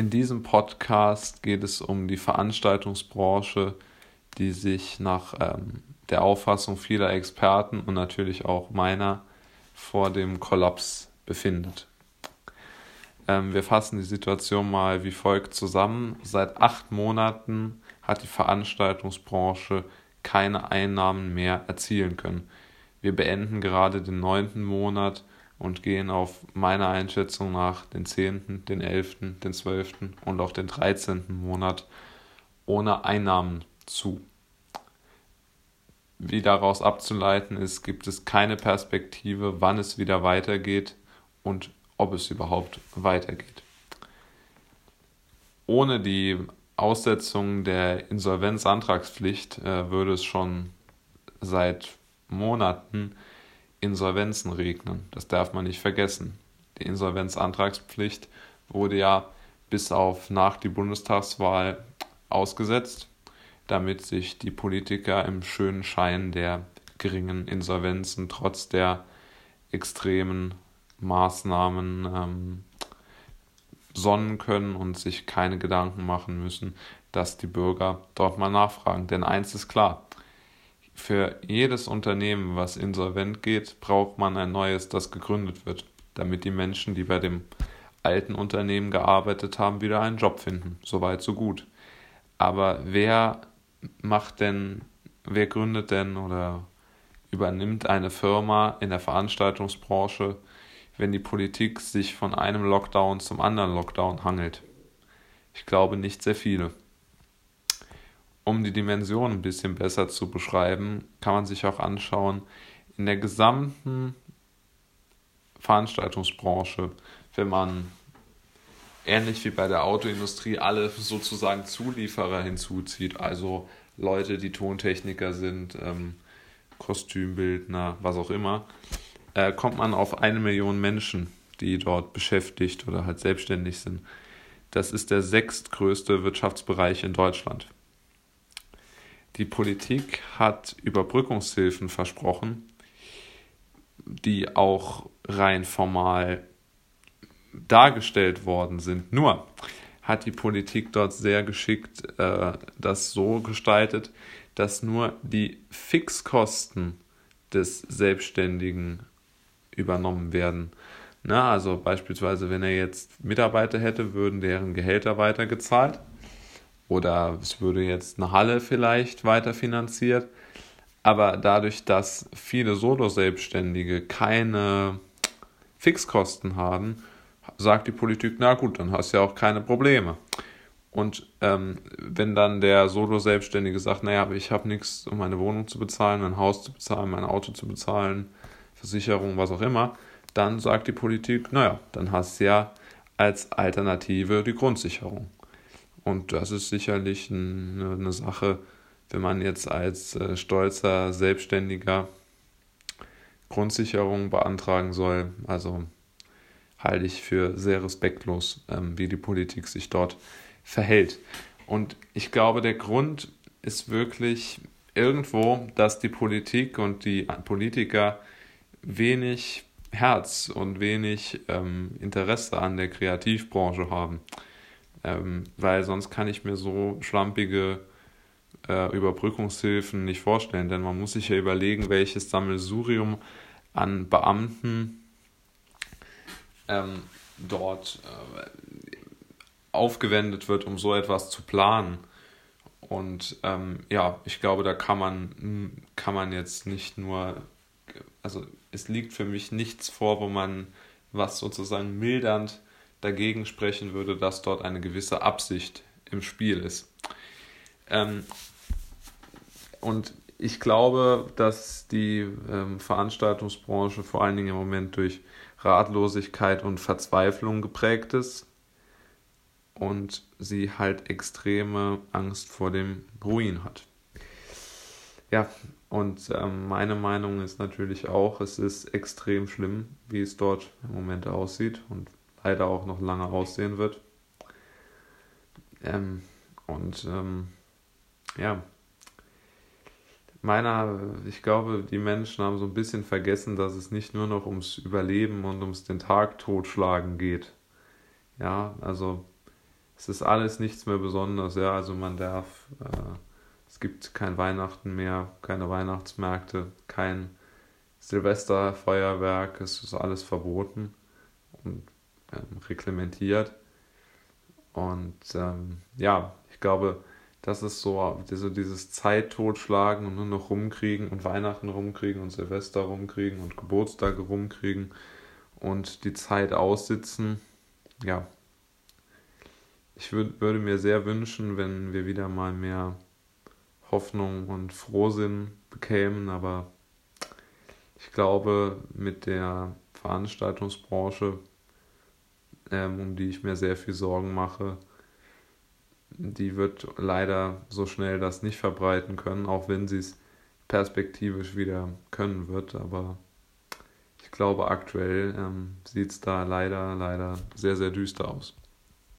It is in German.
In diesem Podcast geht es um die Veranstaltungsbranche, die sich nach ähm, der Auffassung vieler Experten und natürlich auch meiner vor dem Kollaps befindet. Ähm, wir fassen die Situation mal wie folgt zusammen. Seit acht Monaten hat die Veranstaltungsbranche keine Einnahmen mehr erzielen können. Wir beenden gerade den neunten Monat und gehen auf meiner Einschätzung nach den 10., den 11., den 12. und auch den 13. Monat ohne Einnahmen zu. Wie daraus abzuleiten ist, gibt es keine Perspektive, wann es wieder weitergeht und ob es überhaupt weitergeht. Ohne die Aussetzung der Insolvenzantragspflicht äh, würde es schon seit Monaten Insolvenzen regnen. Das darf man nicht vergessen. Die Insolvenzantragspflicht wurde ja bis auf nach die Bundestagswahl ausgesetzt, damit sich die Politiker im schönen Schein der geringen Insolvenzen trotz der extremen Maßnahmen ähm, sonnen können und sich keine Gedanken machen müssen, dass die Bürger dort mal nachfragen. Denn eins ist klar, für jedes Unternehmen, was insolvent geht, braucht man ein neues, das gegründet wird, damit die Menschen, die bei dem alten Unternehmen gearbeitet haben, wieder einen Job finden. Soweit, so gut. Aber wer macht denn, wer gründet denn oder übernimmt eine Firma in der Veranstaltungsbranche, wenn die Politik sich von einem Lockdown zum anderen Lockdown hangelt? Ich glaube nicht sehr viele um die Dimension ein bisschen besser zu beschreiben, kann man sich auch anschauen, in der gesamten Veranstaltungsbranche, wenn man ähnlich wie bei der Autoindustrie alle sozusagen Zulieferer hinzuzieht, also Leute, die Tontechniker sind, ähm, Kostümbildner, was auch immer, äh, kommt man auf eine Million Menschen, die dort beschäftigt oder halt selbstständig sind. Das ist der sechstgrößte Wirtschaftsbereich in Deutschland. Die Politik hat Überbrückungshilfen versprochen, die auch rein formal dargestellt worden sind. Nur hat die Politik dort sehr geschickt äh, das so gestaltet, dass nur die Fixkosten des Selbstständigen übernommen werden. Na, also beispielsweise, wenn er jetzt Mitarbeiter hätte, würden deren Gehälter weitergezahlt. Oder es würde jetzt eine Halle vielleicht weiterfinanziert. Aber dadurch, dass viele Solo-Selbstständige keine Fixkosten haben, sagt die Politik, na gut, dann hast du ja auch keine Probleme. Und ähm, wenn dann der Solo-Selbstständige sagt, naja, aber ich habe nichts, um meine Wohnung zu bezahlen, mein Haus zu bezahlen, mein Auto zu bezahlen, Versicherung, was auch immer, dann sagt die Politik, naja, dann hast du ja als Alternative die Grundsicherung. Und das ist sicherlich eine, eine Sache, wenn man jetzt als äh, stolzer Selbstständiger Grundsicherung beantragen soll. Also halte ich für sehr respektlos, ähm, wie die Politik sich dort verhält. Und ich glaube, der Grund ist wirklich irgendwo, dass die Politik und die Politiker wenig Herz und wenig ähm, Interesse an der Kreativbranche haben ähm, weil sonst kann ich mir so schlampige äh, Überbrückungshilfen nicht vorstellen, denn man muss sich ja überlegen, welches Sammelsurium an Beamten ähm, dort äh, aufgewendet wird, um so etwas zu planen. Und ähm, ja, ich glaube, da kann man, kann man jetzt nicht nur, also es liegt für mich nichts vor, wo man was sozusagen mildernd dagegen sprechen würde, dass dort eine gewisse Absicht im Spiel ist. Ähm, und ich glaube, dass die ähm, Veranstaltungsbranche vor allen Dingen im Moment durch Ratlosigkeit und Verzweiflung geprägt ist und sie halt extreme Angst vor dem Ruin hat. Ja, und ähm, meine Meinung ist natürlich auch, es ist extrem schlimm, wie es dort im Moment aussieht und leider auch noch lange aussehen wird. Ähm, und ähm, ja, meiner, ich glaube, die Menschen haben so ein bisschen vergessen, dass es nicht nur noch ums Überleben und ums den Tag totschlagen geht. Ja, also es ist alles nichts mehr Besonderes, ja. Also man darf, äh, es gibt kein Weihnachten mehr, keine Weihnachtsmärkte, kein Silvesterfeuerwerk, es ist alles verboten und ähm, reglementiert. Und ähm, ja, ich glaube, das ist so diese, dieses Zeit totschlagen und nur noch rumkriegen und Weihnachten rumkriegen und Silvester rumkriegen und Geburtstage rumkriegen und die Zeit aussitzen. Ja, ich würd, würde mir sehr wünschen, wenn wir wieder mal mehr Hoffnung und Frohsinn bekämen, aber ich glaube, mit der Veranstaltungsbranche, ähm, um die ich mir sehr viel Sorgen mache, die wird leider so schnell das nicht verbreiten können, auch wenn sie es perspektivisch wieder können wird. Aber ich glaube, aktuell ähm, sieht es da leider, leider sehr, sehr düster aus.